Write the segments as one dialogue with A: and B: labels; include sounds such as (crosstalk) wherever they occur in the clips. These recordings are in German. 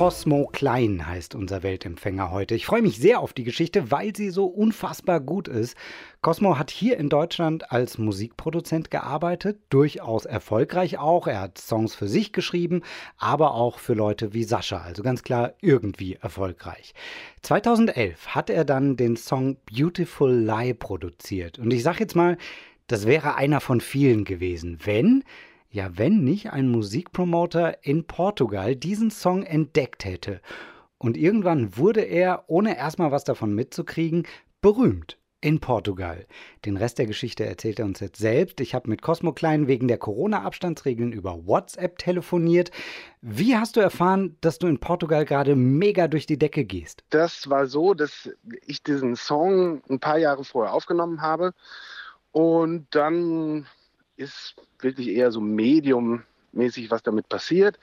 A: Cosmo Klein heißt unser Weltempfänger heute. Ich freue mich sehr auf die Geschichte, weil sie so unfassbar gut ist. Cosmo hat hier in Deutschland als Musikproduzent gearbeitet, durchaus erfolgreich auch. Er hat Songs für sich geschrieben, aber auch für Leute wie Sascha, also ganz klar irgendwie erfolgreich. 2011 hat er dann den Song Beautiful Lie produziert. Und ich sage jetzt mal, das wäre einer von vielen gewesen, wenn ja, wenn nicht ein Musikpromoter in Portugal diesen Song entdeckt hätte. Und irgendwann wurde er, ohne erstmal was davon mitzukriegen, berühmt in Portugal. Den Rest der Geschichte erzählt er uns jetzt selbst. Ich habe mit Cosmo Klein wegen der Corona-Abstandsregeln über WhatsApp telefoniert. Wie hast du erfahren, dass du in Portugal gerade mega durch die Decke gehst?
B: Das war so, dass ich diesen Song ein paar Jahre vorher aufgenommen habe und dann ist wirklich eher so mediummäßig, was damit passiert.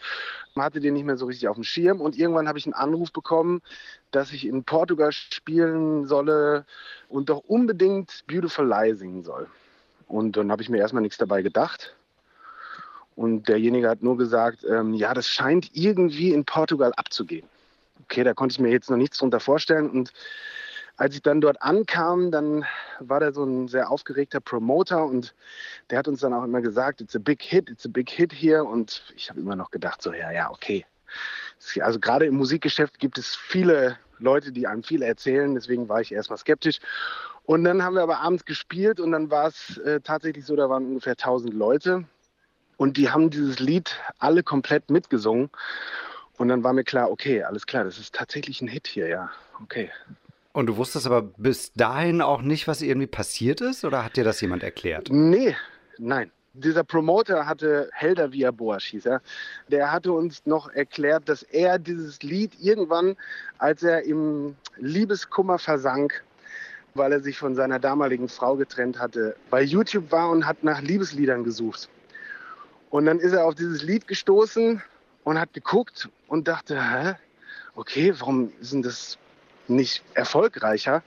B: Man hatte den nicht mehr so richtig auf dem Schirm und irgendwann habe ich einen Anruf bekommen, dass ich in Portugal spielen solle und doch unbedingt Beautiful Lie singen soll. Und dann habe ich mir erstmal nichts dabei gedacht. Und derjenige hat nur gesagt, ähm, ja, das scheint irgendwie in Portugal abzugehen. Okay, da konnte ich mir jetzt noch nichts drunter vorstellen. Und als ich dann dort ankam, dann war da so ein sehr aufgeregter Promoter und der hat uns dann auch immer gesagt, it's a big hit, it's a big hit hier. Und ich habe immer noch gedacht, so, ja, ja, okay. Also gerade im Musikgeschäft gibt es viele Leute, die einem viel erzählen, deswegen war ich erstmal skeptisch. Und dann haben wir aber abends gespielt und dann war es äh, tatsächlich so, da waren ungefähr 1000 Leute und die haben dieses Lied alle komplett mitgesungen. Und dann war mir klar, okay, alles klar, das ist tatsächlich ein Hit hier, ja, okay.
A: Und du wusstest aber bis dahin auch nicht, was irgendwie passiert ist? Oder hat dir das jemand erklärt?
B: Nee, nein. Dieser Promoter hatte, Helder Via Boas hieß er, der hatte uns noch erklärt, dass er dieses Lied irgendwann, als er im Liebeskummer versank, weil er sich von seiner damaligen Frau getrennt hatte, bei YouTube war und hat nach Liebesliedern gesucht. Und dann ist er auf dieses Lied gestoßen und hat geguckt und dachte, hä? Okay, warum ist denn das nicht erfolgreicher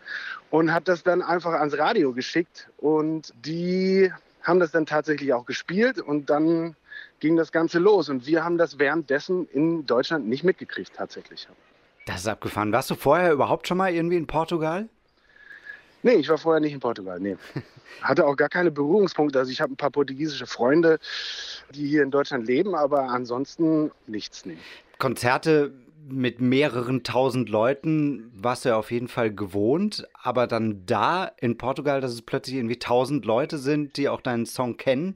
B: und hat das dann einfach ans Radio geschickt und die haben das dann tatsächlich auch gespielt und dann ging das Ganze los und wir haben das währenddessen in Deutschland nicht mitgekriegt tatsächlich.
A: Das ist abgefahren. Warst du vorher überhaupt schon mal irgendwie in Portugal?
B: Nee, ich war vorher nicht in Portugal, nee. (laughs) Hatte auch gar keine Berührungspunkte. Also ich habe ein paar portugiesische Freunde, die hier in Deutschland leben, aber ansonsten nichts, nee.
A: Konzerte mit mehreren tausend Leuten warst du ja auf jeden Fall gewohnt, aber dann da in Portugal, dass es plötzlich irgendwie tausend Leute sind, die auch deinen Song kennen,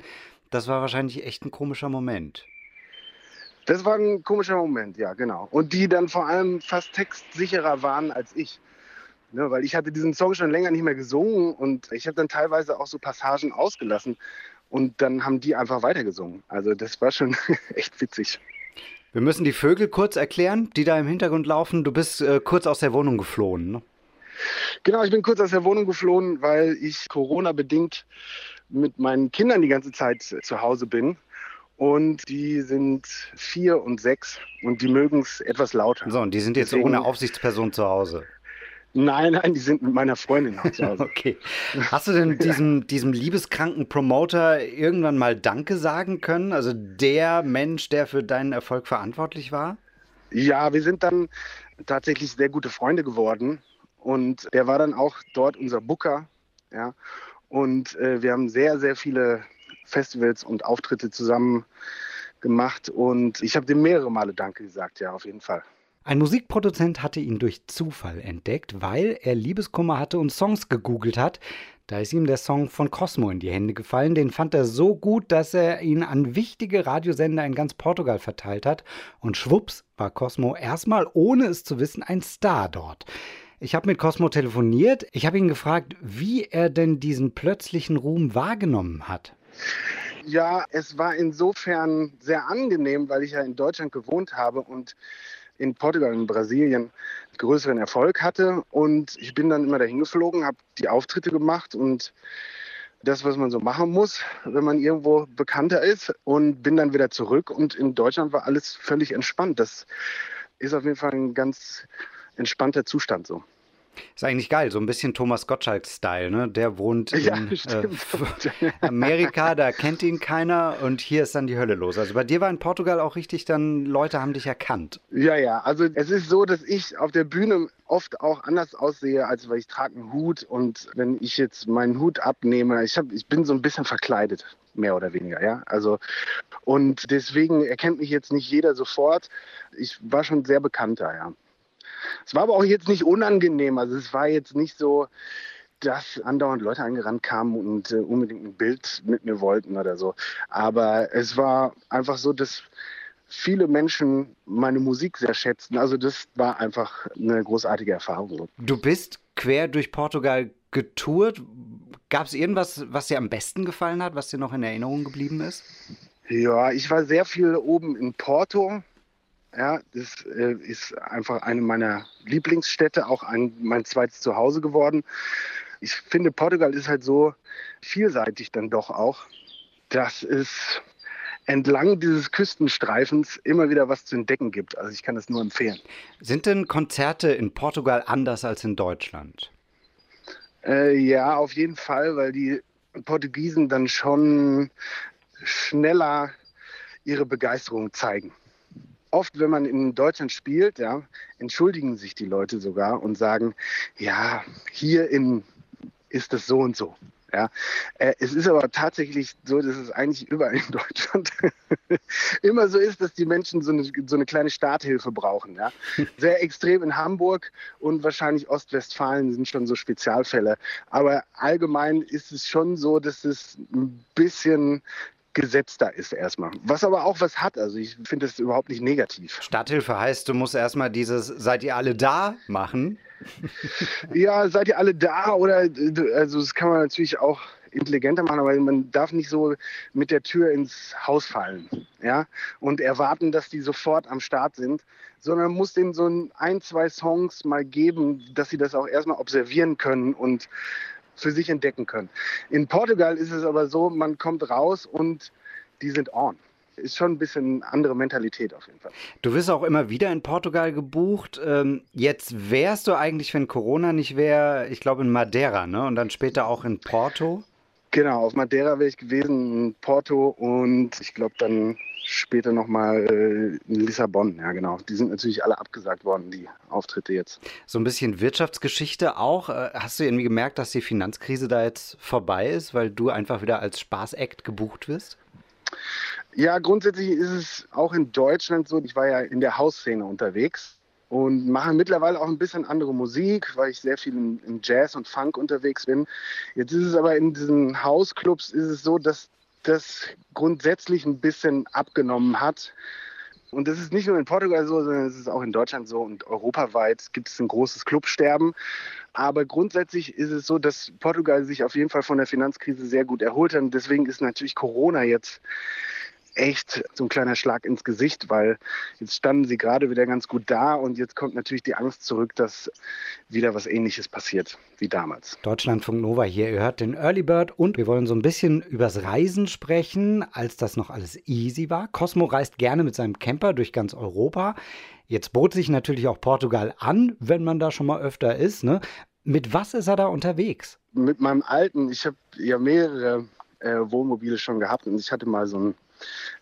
A: das war wahrscheinlich echt ein komischer Moment.
B: Das war ein komischer Moment, ja, genau. Und die dann vor allem fast textsicherer waren als ich. Ne, weil ich hatte diesen Song schon länger nicht mehr gesungen und ich habe dann teilweise auch so Passagen ausgelassen und dann haben die einfach weitergesungen. Also das war schon (laughs) echt witzig.
A: Wir müssen die Vögel kurz erklären, die da im Hintergrund laufen. Du bist äh, kurz aus der Wohnung geflohen. Ne?
B: Genau, ich bin kurz aus der Wohnung geflohen, weil ich Corona-bedingt mit meinen Kindern die ganze Zeit zu Hause bin. Und die sind vier und sechs und die mögen es etwas lauter.
A: So, und die sind jetzt Deswegen, ohne Aufsichtsperson zu Hause.
B: Nein, nein, die sind mit meiner Freundin zu Hause. (laughs)
A: okay. Hast du denn (laughs) diesem, diesem liebeskranken Promoter irgendwann mal Danke sagen können? Also der Mensch, der für deinen Erfolg verantwortlich war?
B: Ja, wir sind dann tatsächlich sehr gute Freunde geworden. Und der war dann auch dort unser Booker. Ja. Und äh, wir haben sehr, sehr viele Festivals und Auftritte zusammen gemacht. Und ich habe dem mehrere Male Danke gesagt, ja, auf jeden Fall.
A: Ein Musikproduzent hatte ihn durch Zufall entdeckt, weil er Liebeskummer hatte und Songs gegoogelt hat. Da ist ihm der Song von Cosmo in die Hände gefallen. Den fand er so gut, dass er ihn an wichtige Radiosender in ganz Portugal verteilt hat. Und schwupps war Cosmo erstmal, ohne es zu wissen, ein Star dort. Ich habe mit Cosmo telefoniert. Ich habe ihn gefragt, wie er denn diesen plötzlichen Ruhm wahrgenommen hat.
B: Ja, es war insofern sehr angenehm, weil ich ja in Deutschland gewohnt habe und in Portugal und Brasilien größeren Erfolg hatte. Und ich bin dann immer dahin geflogen, habe die Auftritte gemacht und das, was man so machen muss, wenn man irgendwo bekannter ist und bin dann wieder zurück und in Deutschland war alles völlig entspannt. Das ist auf jeden Fall ein ganz entspannter Zustand so.
A: Ist eigentlich geil, so ein bisschen Thomas Gottschalk-Style, ne? Der wohnt in
B: Ja,
A: äh,
B: stimmt. (laughs)
A: Amerika, da kennt ihn keiner und hier ist dann die Hölle los. Also bei dir war in Portugal auch richtig dann, Leute haben dich erkannt.
B: Ja, ja, also es ist so, dass ich auf der Bühne oft auch anders aussehe, als weil ich trage einen Hut und wenn ich jetzt meinen Hut abnehme, ich, hab, ich bin so ein bisschen verkleidet, mehr oder weniger, ja. Also und deswegen erkennt mich jetzt nicht jeder sofort. Ich war schon sehr bekannter, ja. Es war aber auch jetzt nicht unangenehm, also es war jetzt nicht so, dass andauernd Leute angerannt kamen und äh, unbedingt ein Bild mit mir wollten oder so. Aber es war einfach so, dass viele Menschen meine Musik sehr schätzten. Also das war einfach eine großartige Erfahrung.
A: Du bist quer durch Portugal getourt. Gab es irgendwas, was dir am besten gefallen hat, was dir noch in Erinnerung geblieben ist?
B: Ja, ich war sehr viel oben in Porto. Ja, das äh, ist einfach eine meiner Lieblingsstädte, auch ein, mein zweites Zuhause geworden. Ich finde, Portugal ist halt so vielseitig dann doch auch, dass es entlang dieses Küstenstreifens immer wieder was zu entdecken gibt. Also ich kann das nur empfehlen.
A: Sind denn Konzerte in Portugal anders als in Deutschland?
B: Äh, ja, auf jeden Fall, weil die Portugiesen dann schon schneller ihre Begeisterung zeigen. Oft, wenn man in Deutschland spielt, ja, entschuldigen sich die Leute sogar und sagen, ja, hier in, ist das so und so. Ja, äh, es ist aber tatsächlich so, dass es eigentlich überall in Deutschland (laughs) immer so ist, dass die Menschen so eine, so eine kleine Starthilfe brauchen. Ja? Sehr extrem in Hamburg und wahrscheinlich Ostwestfalen sind schon so Spezialfälle. Aber allgemein ist es schon so, dass es ein bisschen gesetzter ist erstmal. Was aber auch was hat. Also ich finde das überhaupt nicht negativ.
A: Starthilfe heißt, du musst erstmal dieses Seid ihr alle da machen. (laughs)
B: Ja, seid ihr alle da oder also das kann man natürlich auch intelligenter machen, aber man darf nicht so mit der Tür ins Haus fallen, ja, und erwarten, dass die sofort am Start sind, sondern man muss denen so ein, ein, zwei Songs mal geben, dass sie das auch erstmal observieren können und für sich entdecken können. In Portugal ist es aber so, man kommt raus und die sind on ist schon ein bisschen andere Mentalität auf jeden Fall.
A: Du wirst auch immer wieder in Portugal gebucht. Ähm, jetzt wärst du eigentlich, wenn Corona nicht wäre, ich glaube in Madeira, ne? Und dann später auch in Porto.
B: Genau, auf Madeira wäre ich gewesen, in Porto und ich glaube dann später nochmal äh, in Lissabon. Ja, genau. Die sind natürlich alle abgesagt worden, die Auftritte jetzt.
A: So ein bisschen Wirtschaftsgeschichte auch. Äh, hast du irgendwie gemerkt, dass die Finanzkrise da jetzt vorbei ist, weil du einfach wieder als Spaßact gebucht wirst?
B: Ja, grundsätzlich ist es auch in Deutschland so. Ich war ja in der Hausszene unterwegs und mache mittlerweile auch ein bisschen andere Musik, weil ich sehr viel im, im Jazz und Funk unterwegs bin. Jetzt ist es aber in diesen Hausclubs ist es so, dass das grundsätzlich ein bisschen abgenommen hat. Und das ist nicht nur in Portugal so, sondern es ist auch in Deutschland so und europaweit gibt es ein großes Clubsterben. Aber grundsätzlich ist es so, dass Portugal sich auf jeden Fall von der Finanzkrise sehr gut erholt hat. Und deswegen ist natürlich Corona jetzt echt so ein kleiner Schlag ins Gesicht, weil jetzt standen sie gerade wieder ganz gut da und jetzt kommt natürlich die Angst zurück, dass wieder was ähnliches passiert wie damals.
A: Deutschlandfunk Nova hier, ihr hört den Early Bird und wir wollen so ein bisschen übers Reisen sprechen, als das noch alles easy war. Cosmo reist gerne mit seinem Camper durch ganz Europa. Jetzt bot sich natürlich auch Portugal an, wenn man da schon mal öfter ist. Ne? Mit was ist er da unterwegs?
B: Mit meinem alten, ich habe ja mehrere äh, Wohnmobile schon gehabt und ich hatte mal so ein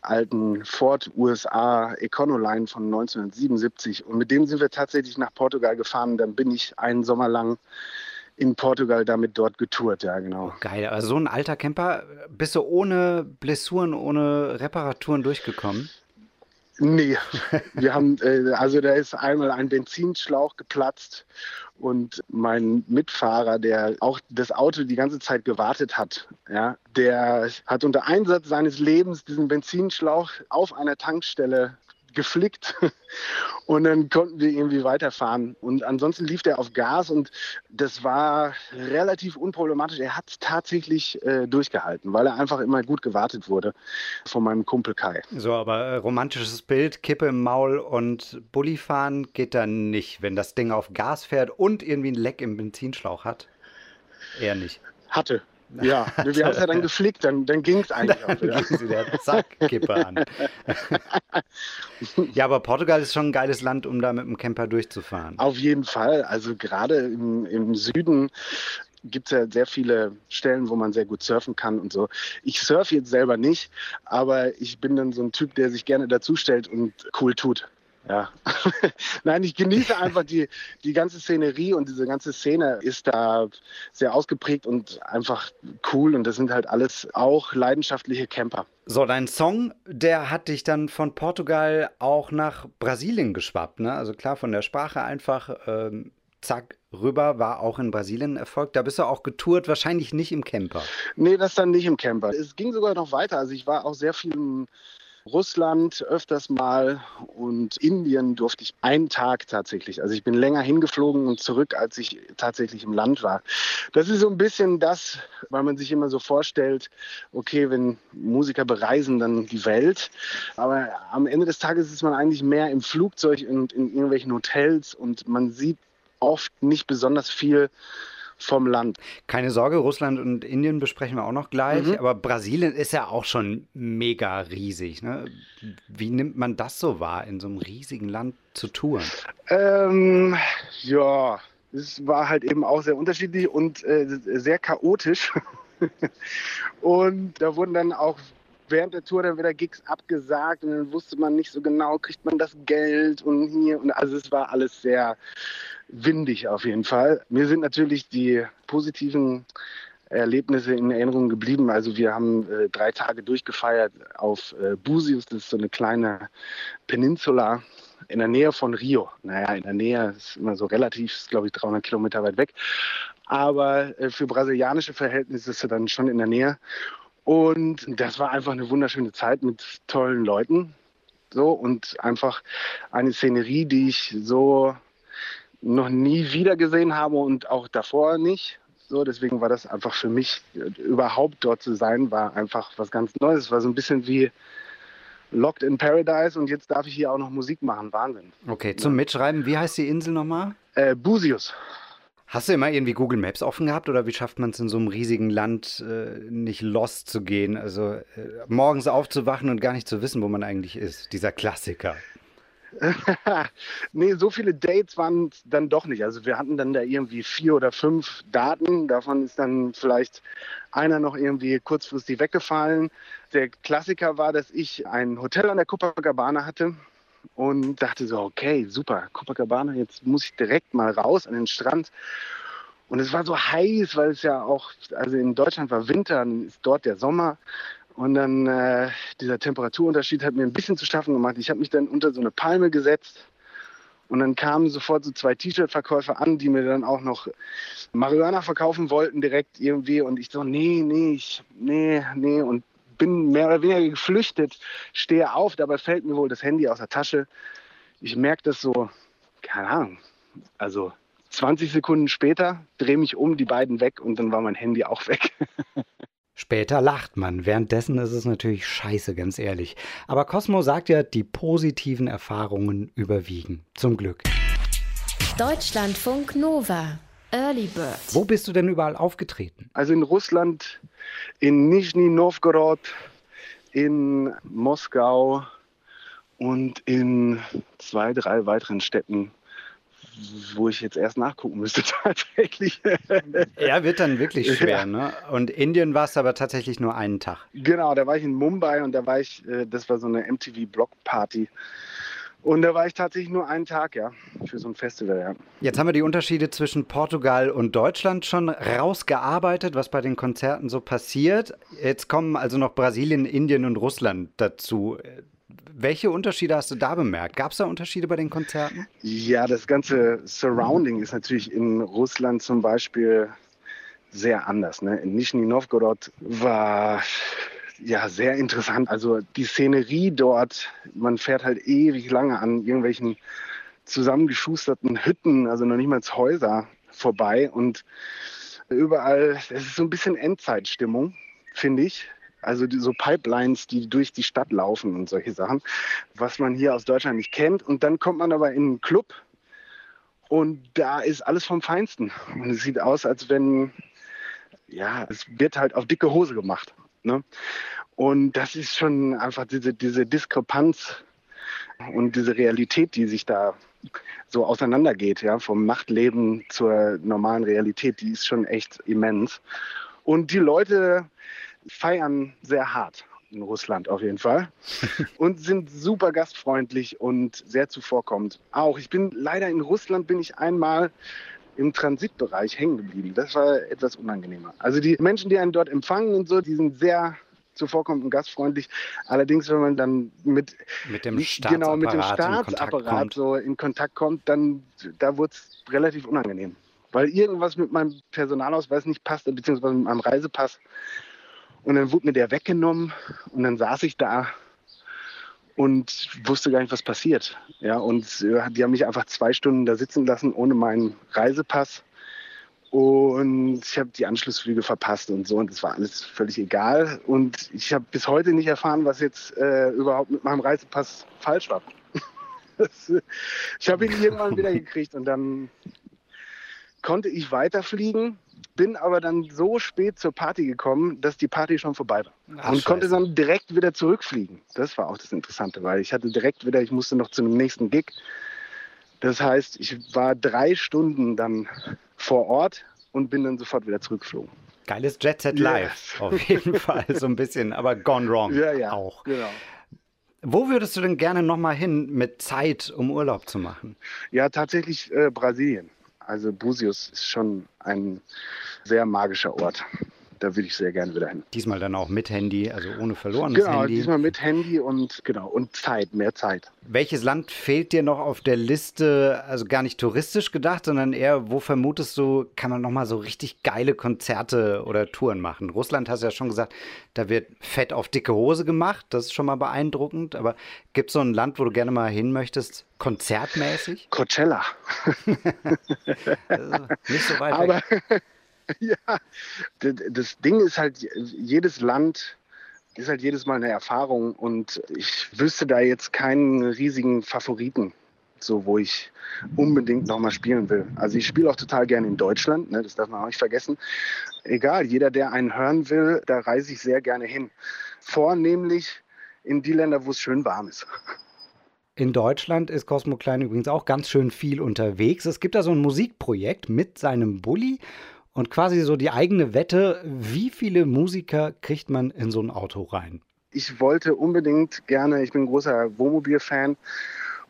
B: alten Ford USA Econoline von 1977. Und mit dem sind wir tatsächlich nach Portugal gefahren. Dann bin ich einen Sommer lang in Portugal damit dort getourt, ja, genau.
A: Oh, geil, also so ein alter Camper, bist du ohne Blessuren, ohne Reparaturen durchgekommen?
B: Nee, wir haben, äh, also da ist einmal ein Benzinschlauch geplatzt und mein Mitfahrer, der auch das Auto die ganze Zeit gewartet hat, ja, der hat unter Einsatz seines Lebens diesen Benzinschlauch auf einer Tankstelle geflickt (laughs) und dann konnten wir irgendwie weiterfahren. Und ansonsten lief der auf Gas und das war relativ unproblematisch. Er hat tatsächlich äh, durchgehalten, weil er einfach immer gut gewartet wurde von meinem Kumpel Kai.
A: So, aber äh, romantisches Bild, Kippe im Maul und Bulli fahren geht dann nicht, wenn das Ding auf Gas fährt und irgendwie ein Leck im Benzinschlauch hat. Eher nicht.
B: Hatte. Ja, wir haben es ja dann geflickt, dann, dann ging es (laughs) eigentlich auch wieder.
A: wieder. Zack, Kippe an. (laughs) ja, aber Portugal ist schon ein geiles Land, um da mit dem Camper durchzufahren.
B: Auf jeden Fall. Also gerade im, im Süden gibt es ja sehr viele Stellen, wo man sehr gut surfen kann und so. Ich surfe jetzt selber nicht, aber ich bin dann so ein Typ, der sich gerne dazustellt und cool tut. Ja. (laughs) Nein, ich genieße einfach die, die ganze Szenerie und diese ganze Szene ist da sehr ausgeprägt und einfach cool und das sind halt alles auch leidenschaftliche Camper.
A: So, dein Song, der hat dich dann von Portugal auch nach Brasilien geschwappt, ne? Also klar, von der Sprache einfach ähm, zack rüber, war auch in Brasilien Erfolg. Da bist du auch getourt, wahrscheinlich nicht im Camper.
B: Nee, das dann nicht im Camper. Es ging sogar noch weiter. Also ich war auch sehr viel im Russland öfters mal und Indien durfte ich einen Tag tatsächlich. Also ich bin länger hingeflogen und zurück, als ich tatsächlich im Land war. Das ist so ein bisschen das, weil man sich immer so vorstellt, okay, wenn Musiker bereisen, dann die Welt. Aber am Ende des Tages ist man eigentlich mehr im Flugzeug und in irgendwelchen Hotels und man sieht oft nicht besonders viel vom Land.
A: Keine Sorge, Russland und Indien besprechen wir auch noch gleich, mhm. aber Brasilien ist ja auch schon mega riesig. Ne? Wie nimmt man das so wahr, in so einem riesigen Land zu touren?
B: Ähm, ja, es war halt eben auch sehr unterschiedlich und äh, sehr chaotisch. (laughs) und da wurden dann auch während der Tour dann wieder Gigs abgesagt und dann wusste man nicht so genau, kriegt man das Geld und hier und also es war alles sehr windig auf jeden Fall. Mir sind natürlich die positiven Erlebnisse in Erinnerung geblieben. Also wir haben äh, drei Tage durchgefeiert auf äh, Busius, das ist so eine kleine Peninsula in der Nähe von Rio. Naja, in der Nähe ist immer so relativ, ist glaube ich 300 Kilometer weit weg. Aber äh, für brasilianische Verhältnisse ist er dann schon in der Nähe. Und das war einfach eine wunderschöne Zeit mit tollen Leuten. So und einfach eine Szenerie, die ich so noch nie wieder gesehen habe und auch davor nicht. So, deswegen war das einfach für mich, überhaupt dort zu sein, war einfach was ganz Neues. Es war so ein bisschen wie Locked in Paradise und jetzt darf ich hier auch noch Musik machen. Wahnsinn.
A: Okay, zum Mitschreiben, wie heißt die Insel nochmal?
B: Äh, Busius.
A: Hast du immer irgendwie Google Maps offen gehabt oder wie schafft man es in so einem riesigen Land äh, nicht lost zu gehen? Also äh, morgens aufzuwachen und gar nicht zu wissen, wo man eigentlich ist. Dieser Klassiker. (laughs)
B: nee, so viele Dates waren es dann doch nicht. Also wir hatten dann da irgendwie vier oder fünf Daten. Davon ist dann vielleicht einer noch irgendwie kurzfristig weggefallen. Der Klassiker war, dass ich ein Hotel an der Copacabana hatte und dachte so, okay, super, Copacabana, jetzt muss ich direkt mal raus an den Strand. Und es war so heiß, weil es ja auch, also in Deutschland war Winter, dann ist dort der Sommer. Und dann äh, dieser Temperaturunterschied hat mir ein bisschen zu schaffen gemacht. Ich habe mich dann unter so eine Palme gesetzt und dann kamen sofort so zwei T-Shirt-Verkäufer an, die mir dann auch noch Marihuana verkaufen wollten direkt irgendwie. Und ich so, nee, nee, ich, nee, nee. Und bin mehr oder weniger geflüchtet, stehe auf, dabei fällt mir wohl das Handy aus der Tasche. Ich merke das so, keine Ahnung, also 20 Sekunden später, drehe mich um, die beiden weg und dann war mein Handy auch weg. (laughs)
A: Später lacht man, währenddessen ist es natürlich scheiße, ganz ehrlich. Aber Cosmo sagt ja, die positiven Erfahrungen überwiegen. Zum Glück.
C: Deutschlandfunk Nova. Early Bird.
A: Wo bist du denn überall aufgetreten?
B: Also in Russland, in Nizhny Novgorod, in Moskau und in zwei, drei weiteren Städten wo ich jetzt erst nachgucken müsste (laughs) tatsächlich.
A: Ja, wird dann wirklich schwer, ja. ne? Und Indien war es aber tatsächlich nur einen Tag.
B: Genau, da war ich in Mumbai und da war ich, äh, das war so eine MTV Block Party. Und da war ich tatsächlich nur einen Tag, ja, für so ein Festival, ja.
A: Jetzt haben wir die Unterschiede zwischen Portugal und Deutschland schon rausgearbeitet, was bei den Konzerten so passiert. Jetzt kommen also noch Brasilien, Indien und Russland dazu. Welche Unterschiede hast du da bemerkt? Gab es da Unterschiede bei den Konzerten?
B: Ja, das ganze Surrounding ist natürlich in Russland zum Beispiel sehr anders. Ne? In Nizhny Novgorod war ja sehr interessant. Also die Szenerie dort, man fährt halt ewig lange an irgendwelchen zusammengeschusterten Hütten, also noch nicht mal Häuser vorbei und überall, es ist so ein bisschen Endzeitstimmung, finde ich. Also die, so Pipelines, die durch die Stadt laufen und solche Sachen, was man hier aus Deutschland nicht kennt. Und dann kommt man aber in einen Club und da ist alles vom Feinsten. Und es sieht aus, als wenn ja, es wird halt auf dicke Hose gemacht. Ne? Und das ist schon einfach diese, diese Diskrepanz und diese Realität, die sich da so auseinandergeht, ja, vom Nachtleben zur normalen Realität, die ist schon echt immens. Und die Leute feiern sehr hart in Russland auf jeden Fall (laughs) und sind super gastfreundlich und sehr zuvorkommend. Auch ich bin leider in Russland bin ich einmal im Transitbereich hängen geblieben. Das war etwas unangenehmer. Also die Menschen, die einen dort empfangen und so, die sind sehr zuvorkommend und gastfreundlich. Allerdings, wenn man dann mit,
A: mit dem Staatsapparat,
B: genau, mit dem Staatsapparat in so in Kontakt kommt, dann da wurde es relativ unangenehm. Weil irgendwas mit meinem Personalausweis nicht passte, beziehungsweise mit meinem Reisepass. Und dann wurde mir der weggenommen und dann saß ich da und wusste gar nicht, was passiert. Ja, und äh, die haben mich einfach zwei Stunden da sitzen lassen ohne meinen Reisepass. Und ich habe die Anschlussflüge verpasst und so. Und das war alles völlig egal. Und ich habe bis heute nicht erfahren, was jetzt äh, überhaupt mit meinem Reisepass falsch war. (laughs) das, ich habe ihn irgendwann wieder (laughs) gekriegt und dann konnte ich weiterfliegen, bin aber dann so spät zur Party gekommen, dass die Party schon vorbei war. Ach, und Scheiße. konnte dann direkt wieder zurückfliegen. Das war auch das Interessante, weil ich hatte direkt wieder, ich musste noch zu einem nächsten Gig. Das heißt, ich war drei Stunden dann vor Ort und bin dann sofort wieder zurückgeflogen.
A: Geiles Jet Set Live, yes. auf jeden (laughs) Fall so ein bisschen, aber gone wrong
B: ja, ja,
A: auch.
B: Genau.
A: Wo würdest du denn gerne nochmal hin mit Zeit, um Urlaub zu machen?
B: Ja, tatsächlich äh, Brasilien. Also Busius ist schon ein sehr magischer Ort da würde ich sehr gerne wieder hin.
A: Diesmal dann auch mit Handy, also ohne verlorenes
B: genau,
A: Handy.
B: Genau, diesmal mit Handy und genau und Zeit, mehr Zeit.
A: Welches Land fehlt dir noch auf der Liste, also gar nicht touristisch gedacht, sondern eher, wo vermutest du, kann man nochmal so richtig geile Konzerte oder Touren machen? Russland hast du ja schon gesagt, da wird fett auf dicke Hose gemacht, das ist schon mal beeindruckend, aber gibt es so ein Land, wo du gerne mal hin möchtest, konzertmäßig?
B: Coachella.
A: also (laughs) nicht so weit (laughs) aber, weg. (laughs)
B: ja, das Ding ist halt, jedes Land ist halt jedes Mal eine Erfahrung und ich wüsste da jetzt keinen riesigen Favoriten, so wo ich unbedingt nochmal spielen will. Also ich spiele auch total gerne in Deutschland, ne, das darf man auch nicht vergessen. Egal, jeder, der einen hören will, da reise ich sehr gerne hin. Vornehmlich in die Länder, wo es schön warm ist.
A: In Deutschland ist Cosmo Klein übrigens auch ganz schön viel unterwegs. Es gibt da so ein Musikprojekt mit seinem Bulli und quasi so die eigene Wette, wie viele Musiker kriegt man in so ein Auto rein?
B: Ich wollte unbedingt gerne, ich bin ein großer Wohnmobil-Fan,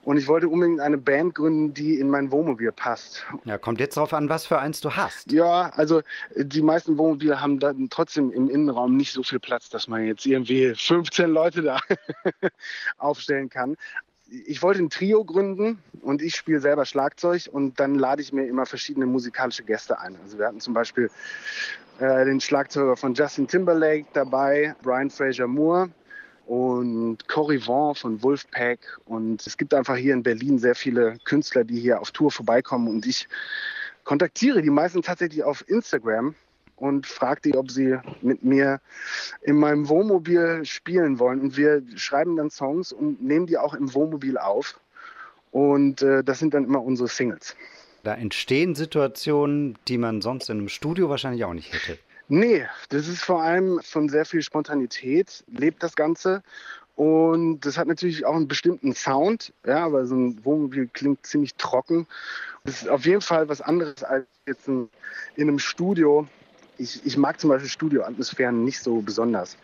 B: und ich wollte unbedingt eine Band gründen, die in mein Wohnmobil passt.
A: Ja, kommt jetzt darauf an, was für eins du hast.
B: Ja, also die meisten Wohnmobile haben dann trotzdem im Innenraum nicht so viel Platz, dass man jetzt irgendwie 15 Leute da (laughs) aufstellen kann ich wollte ein Trio gründen und ich spiele selber Schlagzeug und dann lade ich mir immer verschiedene musikalische Gäste ein. Also wir hatten zum Beispiel äh, den Schlagzeuger von Justin Timberlake dabei, Brian Fraser Moore und Cory Vaughn von Wolfpack. Und es gibt einfach hier in Berlin sehr viele Künstler, die hier auf Tour vorbeikommen und ich kontaktiere die meisten tatsächlich auf Instagram und fragt die, ob sie mit mir in meinem Wohnmobil spielen wollen. Und wir schreiben dann Songs und nehmen die auch im Wohnmobil auf. Und äh, das sind dann immer unsere Singles.
A: Da entstehen Situationen, die man sonst in einem Studio wahrscheinlich auch nicht hätte.
B: Nee, das ist vor allem von sehr viel Spontanität, lebt das Ganze. Und das hat natürlich auch einen bestimmten Sound, ja, aber so ein Wohnmobil klingt ziemlich trocken. Das ist auf jeden Fall was anderes als jetzt in, in einem Studio, ich, ich mag zum Beispiel Studioatmosphären nicht so besonders.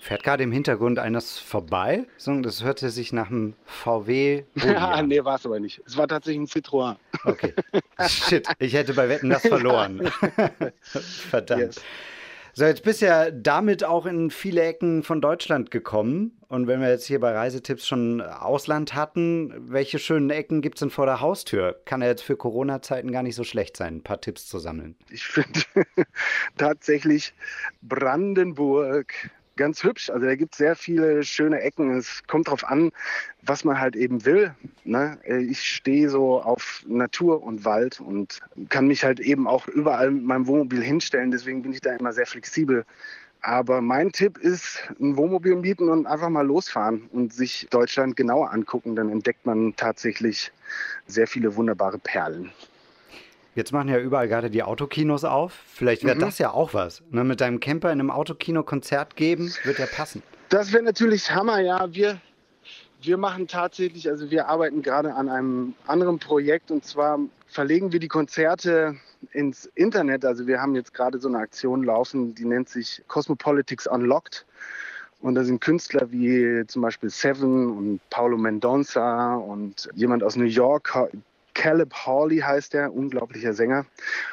A: Fährt gerade im Hintergrund eines vorbei? Das hörte sich nach einem VW.
B: Ja, (laughs) nee, war es aber nicht. Es war tatsächlich ein Citroën.
A: Okay. Shit, ich hätte bei Wetten das verloren. (laughs) Verdammt. Yes. So, jetzt bist ja damit auch in viele Ecken von Deutschland gekommen. Und wenn wir jetzt hier bei Reisetipps schon Ausland hatten, welche schönen Ecken gibt es denn vor der Haustür? Kann ja jetzt für Corona-Zeiten gar nicht so schlecht sein, ein paar Tipps zu sammeln.
B: Ich finde (laughs) tatsächlich Brandenburg, ganz hübsch. Also da gibt es sehr viele schöne Ecken. Es kommt darauf an, was man halt eben will. Ne? Ich stehe so auf Natur und Wald und kann mich halt eben auch überall mit meinem Wohnmobil hinstellen. Deswegen bin ich da immer sehr flexibel. Aber mein Tipp ist, ein Wohnmobil mieten und einfach mal losfahren und sich Deutschland genauer angucken. Dann entdeckt man tatsächlich sehr viele wunderbare Perlen.
A: Jetzt machen ja überall gerade die Autokinos auf. Vielleicht wäre
B: Mhm.
A: das ja auch was. Ne, mit deinem Camper in einem Autokino Konzert geben, wird ja passen.
B: Das wäre natürlich Hammer, ja. Wir, wir machen tatsächlich, also wir arbeiten gerade an einem anderen Projekt und zwar verlegen wir die Konzerte ins Internet. Also wir haben jetzt gerade so eine Aktion laufen, die nennt sich Cosmopolitics Unlocked. Und da sind Künstler wie zum Beispiel Seven und Paulo Mendonça und jemand aus New York, Caleb Hawley heißt der, unglaublicher Sänger.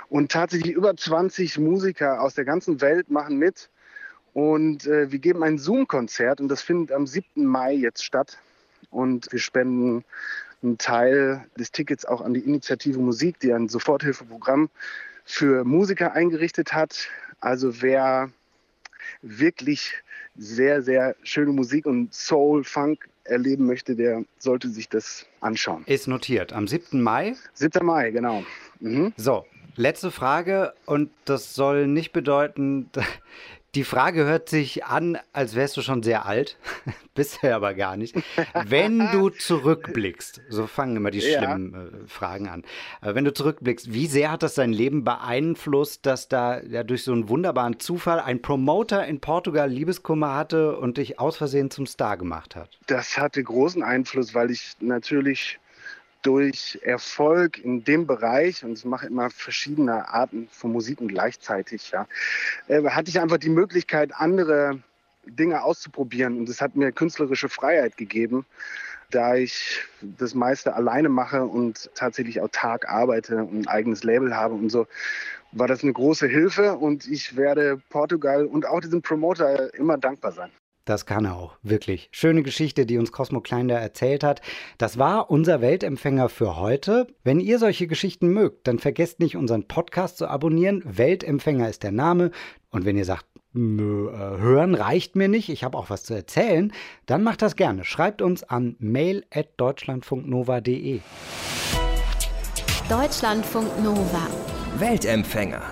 B: Und tatsächlich über 20 Musiker aus der ganzen Welt machen mit. Und äh, wir geben ein Zoom-Konzert und das findet am 7. Mai jetzt statt. Und wir spenden einen Teil des Tickets auch an die Initiative Musik, die ein Soforthilfeprogramm für Musiker eingerichtet hat. Also wer wirklich sehr, sehr schöne Musik und Soul, Funk erleben möchte, der sollte sich das anschauen.
A: Ist notiert. Am 7. Mai.
B: 7. Mai, genau. Mhm.
A: So, letzte Frage. Und das soll nicht bedeuten, die Frage hört sich an, als wärst du schon sehr alt. (laughs) Bist du aber gar nicht. Wenn du zurückblickst, so fangen immer die
B: Ja.
A: schlimmen äh, Fragen an. Äh, wenn du zurückblickst, wie sehr hat das dein Leben beeinflusst, dass da ja durch so einen wunderbaren Zufall ein Promoter in Portugal Liebeskummer hatte und dich aus Versehen zum Star gemacht hat?
B: Das hatte großen Einfluss, weil ich natürlich durch Erfolg in dem Bereich, und ich mache immer verschiedene Arten von Musiken gleichzeitig, ja, äh, hatte ich einfach die Möglichkeit, andere Dinge auszuprobieren. Und es hat mir künstlerische Freiheit gegeben, da ich das meiste alleine mache und tatsächlich autark arbeite und ein eigenes Label habe und so, war das eine große Hilfe und ich werde Portugal und auch diesem Promoter immer dankbar sein.
A: Das kann er auch, wirklich. Schöne Geschichte, die uns Cosmo Klein da erzählt hat. Das war unser Weltempfänger für heute. Wenn ihr solche Geschichten mögt, dann vergesst nicht, unseren Podcast zu abonnieren. Weltempfänger ist der Name. Und wenn ihr sagt, nö, äh, hören reicht mir nicht, ich habe auch was zu erzählen, dann macht das gerne. Schreibt uns an mail.deutschlandfunknova.de.
C: Deutschlandfunk Nova.
D: Weltempfänger.